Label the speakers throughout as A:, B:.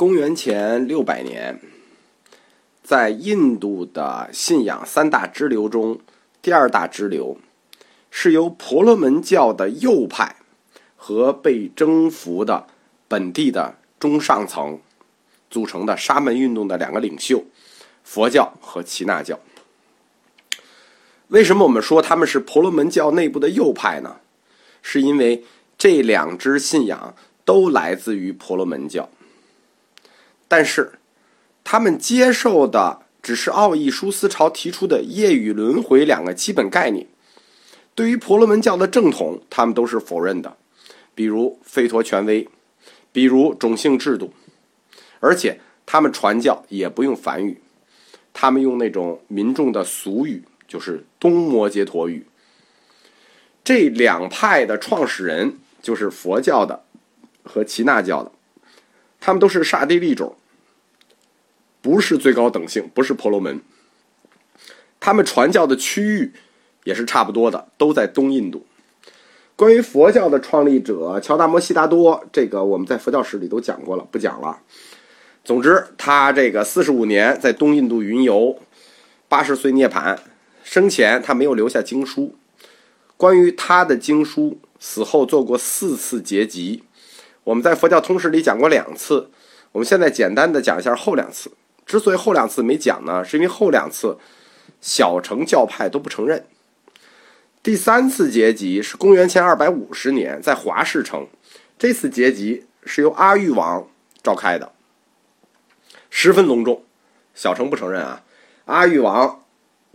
A: 公元前六百年，在印度的信仰三大支流中，第二大支流是由婆罗门教的右派和被征服的本地的中上层组成的沙门运动的两个领袖——佛教和耆那教。为什么我们说他们是婆罗门教内部的右派呢？是因为这两支信仰都来自于婆罗门教。但是，他们接受的只是奥义书思潮提出的业与轮回两个基本概念。对于婆罗门教的正统，他们都是否认的，比如吠陀权威，比如种姓制度，而且他们传教也不用梵语，他们用那种民众的俗语，就是东摩羯陀语。这两派的创始人就是佛教的和耆那教的，他们都是刹帝利种。不是最高等性，不是婆罗门。他们传教的区域也是差不多的，都在东印度。关于佛教的创立者乔达摩悉达多，这个我们在佛教史里都讲过了，不讲了。总之，他这个四十五年在东印度云游，八十岁涅槃。生前他没有留下经书。关于他的经书，死后做过四次结集，我们在佛教通史里讲过两次。我们现在简单的讲一下后两次。之所以后两次没讲呢，是因为后两次小乘教派都不承认。第三次结集是公元前二百五十年在华氏城，这次结集是由阿育王召开的，十分隆重。小乘不承认啊，阿育王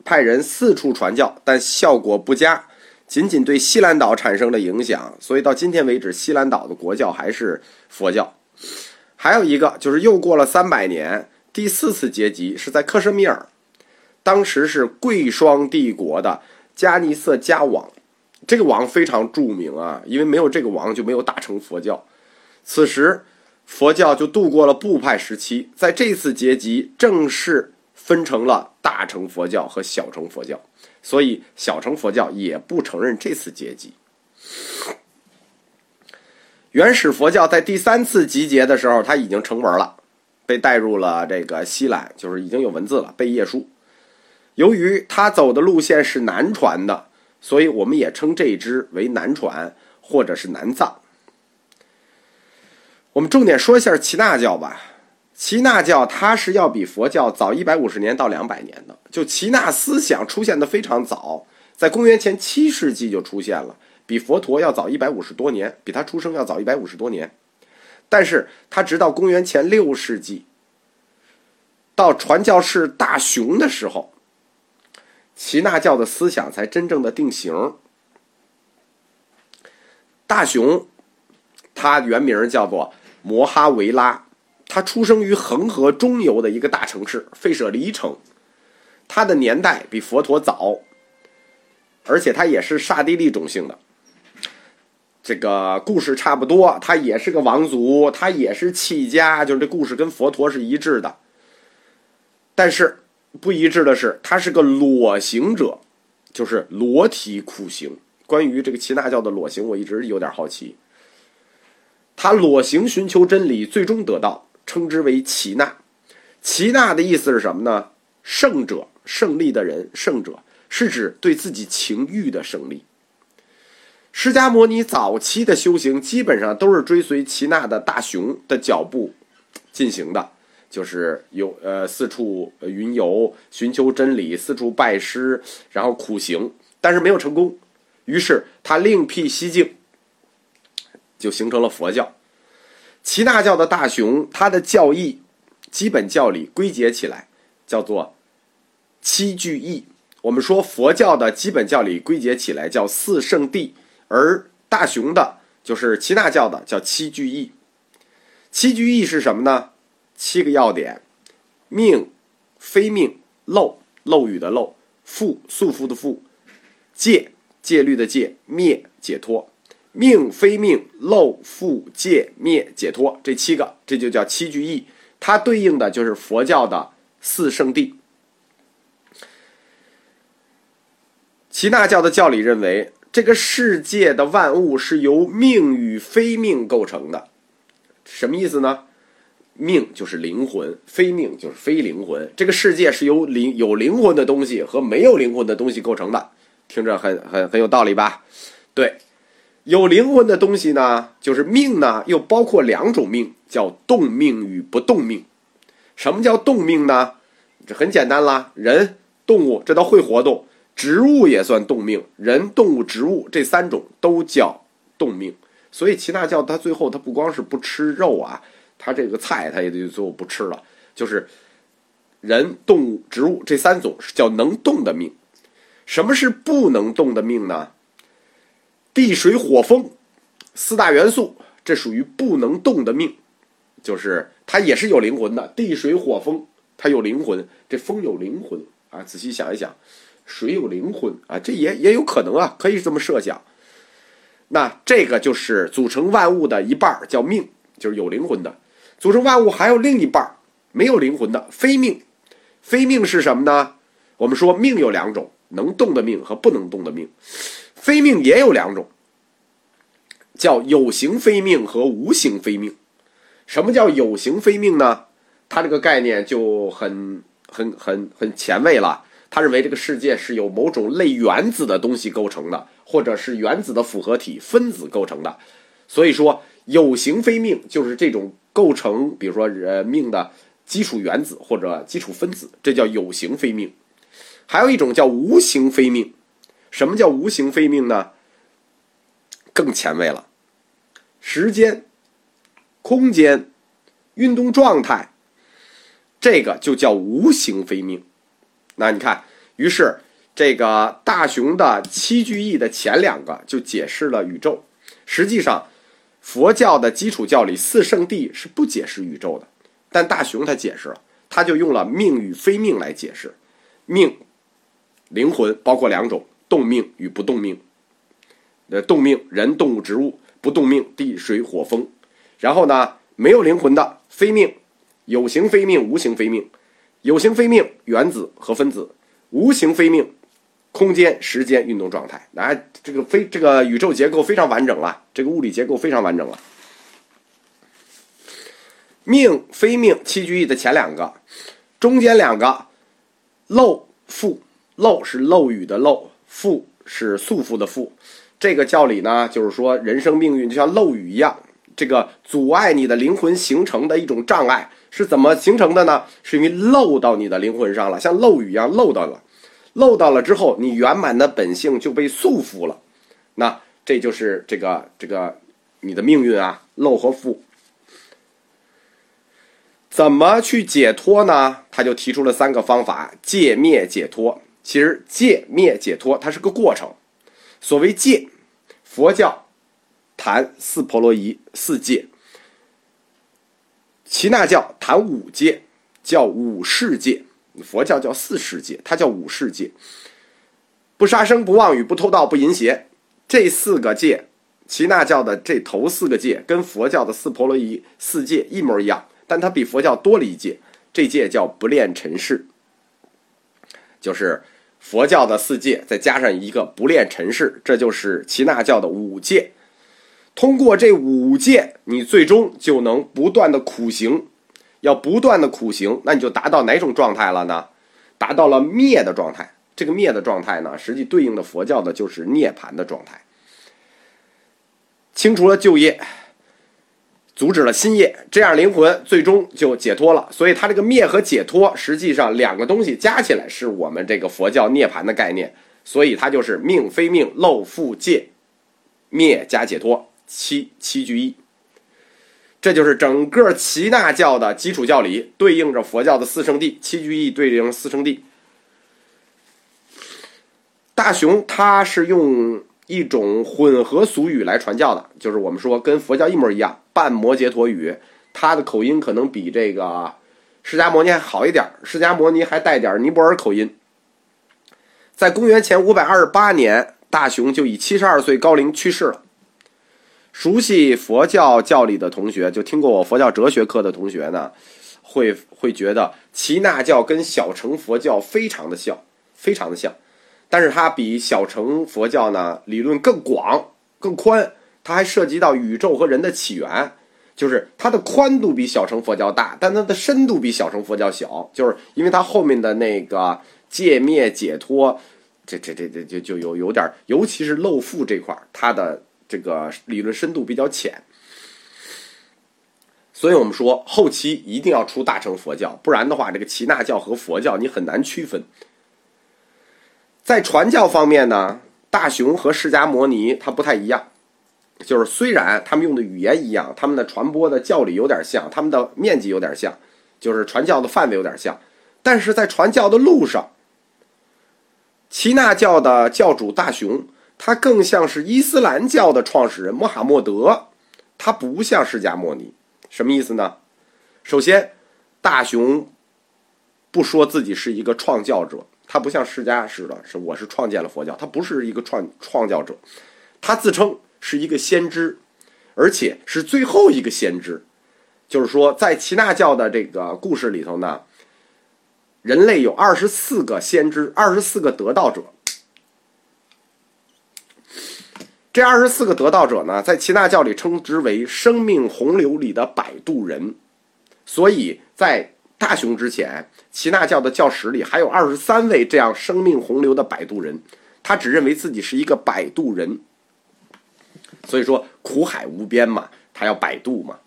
A: 派人四处传教，但效果不佳，仅仅对西兰岛产生了影响。所以到今天为止，西兰岛的国教还是佛教。还有一个就是又过了三百年。第四次结集是在克什米尔，当时是贵霜帝国的加尼色加王，这个王非常著名啊，因为没有这个王就没有大乘佛教。此时佛教就度过了部派时期，在这次结集正式分成了大乘佛教和小乘佛教，所以小乘佛教也不承认这次结集。原始佛教在第三次集结的时候，它已经成文了。被带入了这个西兰，就是已经有文字了，贝叶书。由于他走的路线是南传的，所以我们也称这一支为南传或者是南藏。我们重点说一下耆那教吧。耆那教它是要比佛教早一百五十年到两百年的，就耆那思想出现的非常早，在公元前七世纪就出现了，比佛陀要早一百五十多年，比他出生要早一百五十多年。但是他直到公元前六世纪，到传教士大雄的时候，耆那教的思想才真正的定型。大雄，他原名叫做摩哈维拉，他出生于恒河中游的一个大城市费舍离城，他的年代比佛陀早，而且他也是刹帝利种姓的。这个故事差不多，他也是个王族，他也是弃家，就是这故事跟佛陀是一致的。但是不一致的是，他是个裸行者，就是裸体苦行。关于这个耆那教的裸行，我一直有点好奇。他裸行寻求真理，最终得到，称之为耆那。耆那的意思是什么呢？胜者，胜利的人，胜者是指对自己情欲的胜利。释迦牟尼早期的修行基本上都是追随耆那的大雄的脚步进行的，就是有呃四处云游，寻求真理，四处拜师，然后苦行，但是没有成功。于是他另辟蹊径，就形成了佛教。耆那教的大雄，他的教义基本教理归结起来叫做七句义。我们说佛教的基本教理归结起来叫四圣谛。而大雄的，就是耆那教的，叫七句义。七句义是什么呢？七个要点：命、非命、漏、漏语的漏、缚、束缚的缚、戒、戒律的戒、灭、解脱。命、非命、漏、缚、戒、灭、解脱，这七个，这就叫七句义。它对应的就是佛教的四圣地。耆那教的教理认为。这个世界的万物是由命与非命构成的，什么意思呢？命就是灵魂，非命就是非灵魂。这个世界是由灵有灵魂的东西和没有灵魂的东西构成的，听着很很很有道理吧？对，有灵魂的东西呢，就是命呢，又包括两种命，叫动命与不动命。什么叫动命呢？这很简单啦，人、动物这都会活动，植物也算动命，人、动物、植物这三种都叫动命。所以耆那教它最后它不光是不吃肉啊。它这个菜，它也就最后不吃了。就是人、动物、植物这三种是叫能动的命。什么是不能动的命呢？地、水、火、风四大元素，这属于不能动的命。就是它也是有灵魂的，地、水、火、风，它有灵魂。这风有灵魂啊！仔细想一想，水有灵魂啊，这也也有可能啊，可以这么设想。那这个就是组成万物的一半叫命，就是有灵魂的。组成万物还有另一半没有灵魂的非命，非命是什么呢？我们说命有两种，能动的命和不能动的命。非命也有两种，叫有形非命和无形非命。什么叫有形非命呢？它这个概念就很很很很前卫了。他认为这个世界是由某种类原子的东西构成的，或者是原子的复合体分子构成的。所以说有形非命就是这种。构成，比如说人命的基础原子或者基础分子，这叫有形非命。还有一种叫无形非命。什么叫无形非命呢？更前卫了，时间、空间、运动状态，这个就叫无形非命。那你看，于是这个大雄的七句义的前两个就解释了宇宙，实际上。佛教的基础教理四圣谛是不解释宇宙的，但大雄他解释了，他就用了命与非命来解释。命，灵魂包括两种，动命与不动命。呃，动命人、动物、植物；不动命地、水、火、风。然后呢，没有灵魂的非命，有形非命、无形非命。有形非命，原子和分子；无形非命。空间、时间、运动状态，那这个非这个宇宙结构非常完整了，这个物理结构非常完整了。命非命七句义的前两个，中间两个漏缚，漏是漏雨的漏，缚是束缚的缚。这个教理呢，就是说人生命运就像漏雨一样，这个阻碍你的灵魂形成的一种障碍是怎么形成的呢？是因为漏到你的灵魂上了，像漏雨一样漏到了。漏到了之后，你圆满的本性就被束缚了，那这就是这个这个你的命运啊，漏和缚，怎么去解脱呢？他就提出了三个方法：戒灭解脱。其实戒灭解脱它是个过程。所谓戒，佛教谈四婆罗夷四戒，耆那教谈五戒，叫五世戒。佛教叫四世界，它叫五世界。不杀生、不妄语、不偷盗、不淫邪，这四个戒，耆那教的这头四个戒跟佛教的四婆罗夷四戒一模一样，但它比佛教多了一戒，这戒叫不恋尘世。就是佛教的四戒，再加上一个不恋尘世，这就是耆那教的五戒。通过这五戒，你最终就能不断的苦行。要不断的苦行，那你就达到哪种状态了呢？达到了灭的状态。这个灭的状态呢，实际对应的佛教的就是涅槃的状态。清除了旧业，阻止了新业，这样灵魂最终就解脱了。所以，它这个灭和解脱，实际上两个东西加起来是我们这个佛教涅槃的概念。所以，它就是命非命，漏复界，灭加解脱，七七具一。这就是整个耆那教的基础教理，对应着佛教的四圣谛，七句义对应四圣谛。大雄他是用一种混合俗语来传教的，就是我们说跟佛教一模一样，半摩羯陀语，他的口音可能比这个释迦摩尼还好一点，释迦摩尼还带点尼泊尔口音。在公元前五百二十八年，大雄就以七十二岁高龄去世了。熟悉佛教教理的同学，就听过我佛教哲学课的同学呢，会会觉得耆那教跟小乘佛教非常的像，非常的像，但是它比小乘佛教呢理论更广更宽，它还涉及到宇宙和人的起源，就是它的宽度比小乘佛教大，但它的深度比小乘佛教小，就是因为它后面的那个界灭解脱，这这这这就就有有点，尤其是漏腹这块儿，它的这个理论深度比较浅。所以我们说，后期一定要出大乘佛教，不然的话，这个耆那教和佛教你很难区分。在传教方面呢，大雄和释迦摩尼他不太一样，就是虽然他们用的语言一样，他们的传播的教理有点像，他们的面积有点像，就是传教的范围有点像，但是在传教的路上，耆那教的教主大雄，他更像是伊斯兰教的创始人穆罕默德，他不像释迦牟尼。什么意思呢？首先，大雄不说自己是一个创教者，他不像释迦似的，是我是创建了佛教，他不是一个创创教者，他自称是一个先知，而且是最后一个先知。就是说，在耆那教的这个故事里头呢，人类有二十四个先知，二十四个得道者。这二十四个得道者呢，在耆那教里称之为生命洪流里的摆渡人，所以在大雄之前，耆那教的教史里还有二十三位这样生命洪流的摆渡人，他只认为自己是一个摆渡人，所以说苦海无边嘛，他要摆渡嘛，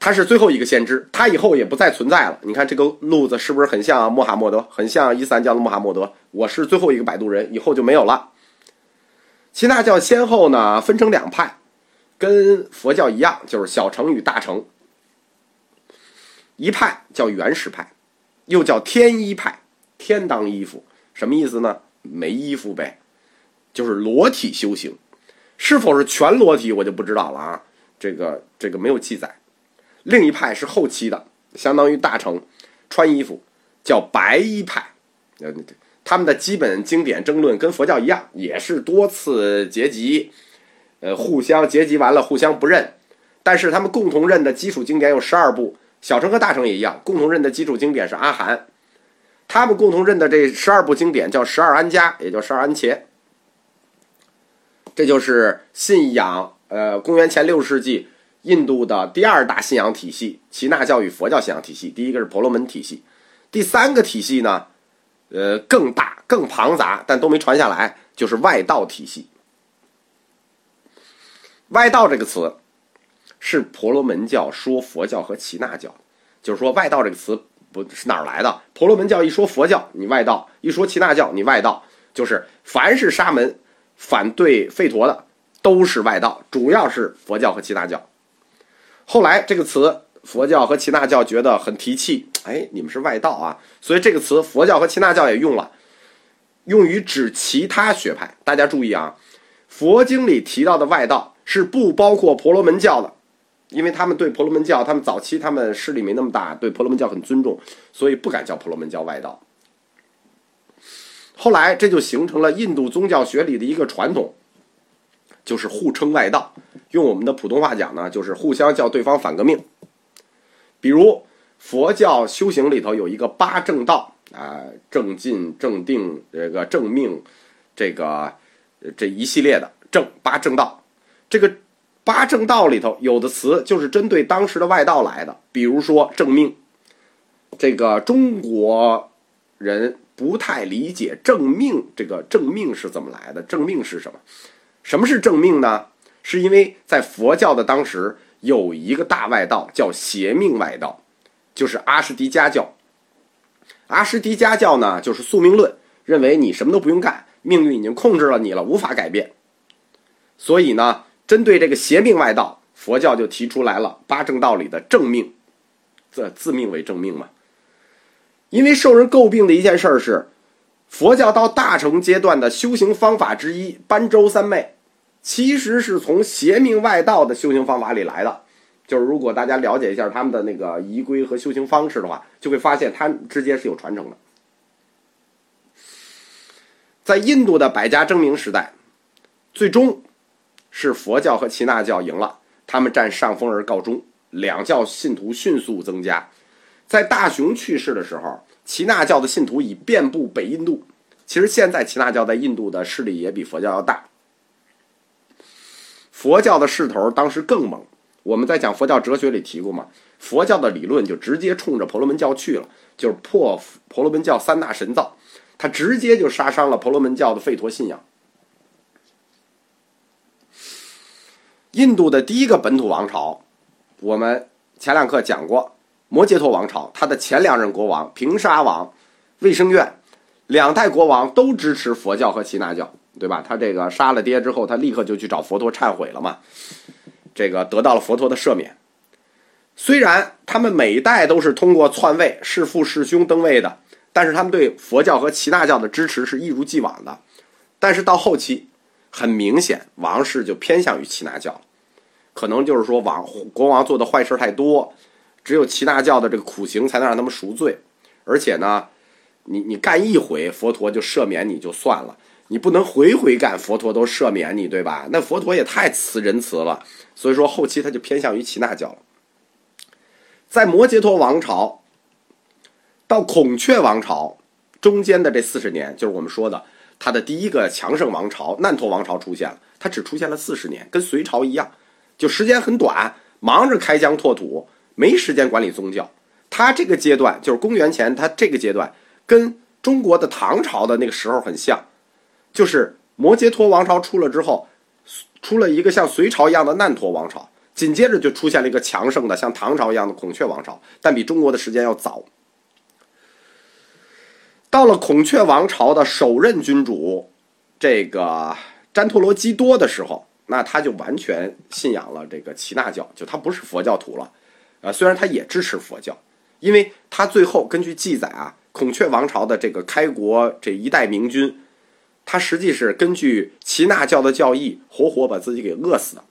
A: 他是最后一个先知，他以后也不再存在了。你看这个路子是不是很像穆罕默德，很像伊斯兰教的穆罕默德？我是最后一个摆渡人，以后就没有了。耆那教先后呢分成两派，跟佛教一样，就是小乘与大乘。一派叫原始派，又叫天衣派，天当衣服，什么意思呢？没衣服呗，就是裸体修行。是否是全裸体，我就不知道了啊，这个这个没有记载。另一派是后期的，相当于大乘，穿衣服，叫白衣派。呃。他们的基本经典争论跟佛教一样，也是多次结集，呃，互相结集完了互相不认，但是他们共同认的基础经典有十二部，小乘和大乘也一样，共同认的基础经典是阿含，他们共同认的这十二部经典叫十二安家，也叫十二安茄，这就是信仰，呃，公元前六世纪印度的第二大信仰体系——耆那教与佛教信仰体系。第一个是婆罗门体系，第三个体系呢？呃，更大、更庞杂，但都没传下来，就是外道体系。外道这个词是婆罗门教说佛教和耆那教，就是说外道这个词不是哪儿来的？婆罗门教一说佛教，你外道；一说耆那教，你外道。就是凡是沙门反对吠陀的，都是外道，主要是佛教和耆那教。后来这个词。佛教和耆那教觉得很提气，哎，你们是外道啊，所以这个词佛教和耆那教也用了，用于指其他学派。大家注意啊，佛经里提到的外道是不包括婆罗门教的，因为他们对婆罗门教，他们早期他们势力没那么大，对婆罗门教很尊重，所以不敢叫婆罗门教外道。后来这就形成了印度宗教学里的一个传统，就是互称外道。用我们的普通话讲呢，就是互相叫对方反革命。比如佛教修行里头有一个八正道啊，正进、正定、这个正命，这个这一系列的正八正道。这个八正道里头有的词就是针对当时的外道来的，比如说正命。这个中国人不太理解正命，这个正命是怎么来的？正命是什么？什么是正命呢？是因为在佛教的当时。有一个大外道叫邪命外道，就是阿什迪家教。阿什迪家教呢，就是宿命论，认为你什么都不用干，命运已经控制了你了，无法改变。所以呢，针对这个邪命外道，佛教就提出来了八正道里的正命，自自命为正命嘛。因为受人诟病的一件事是，佛教到大乘阶段的修行方法之一般舟三昧。其实是从邪命外道的修行方法里来的，就是如果大家了解一下他们的那个仪规和修行方式的话，就会发现它之间是有传承的。在印度的百家争鸣时代，最终是佛教和耆那教赢了，他们占上风而告终，两教信徒迅速增加。在大雄去世的时候，耆那教的信徒已遍布北印度。其实现在耆那教在印度的势力也比佛教要大。佛教的势头当时更猛，我们在讲佛教哲学里提过嘛，佛教的理论就直接冲着婆罗门教去了，就是破婆罗门教三大神造，他直接就杀伤了婆罗门教的吠陀信仰。印度的第一个本土王朝，我们前两课讲过，摩羯陀王朝，他的前两任国王平沙王、卫生院两代国王都支持佛教和耆那教，对吧？他这个杀了爹之后，他立刻就去找佛陀忏悔了嘛，这个得到了佛陀的赦免。虽然他们每一代都是通过篡位弑父弑兄登位的，但是他们对佛教和耆那教的支持是一如既往的。但是到后期。很明显，王室就偏向于耆那教，可能就是说王国王做的坏事太多，只有耆那教的这个苦行才能让他们赎罪。而且呢，你你干一回，佛陀就赦免你就算了，你不能回回干，佛陀都赦免你，对吧？那佛陀也太慈仁慈了。所以说后期他就偏向于耆那教了。在摩羯陀王朝到孔雀王朝中间的这四十年，就是我们说的。他的第一个强盛王朝难陀王朝出现了，他只出现了四十年，跟隋朝一样，就时间很短，忙着开疆拓土，没时间管理宗教。他这个阶段就是公元前，他这个阶段跟中国的唐朝的那个时候很像，就是摩羯陀王朝出了之后，出了一个像隋朝一样的难陀王朝，紧接着就出现了一个强盛的像唐朝一样的孔雀王朝，但比中国的时间要早。到了孔雀王朝的首任君主，这个詹陀罗基多的时候，那他就完全信仰了这个耆那教，就他不是佛教徒了，啊，虽然他也支持佛教，因为他最后根据记载啊，孔雀王朝的这个开国这一代明君，他实际是根据齐纳教的教义，活活把自己给饿死的。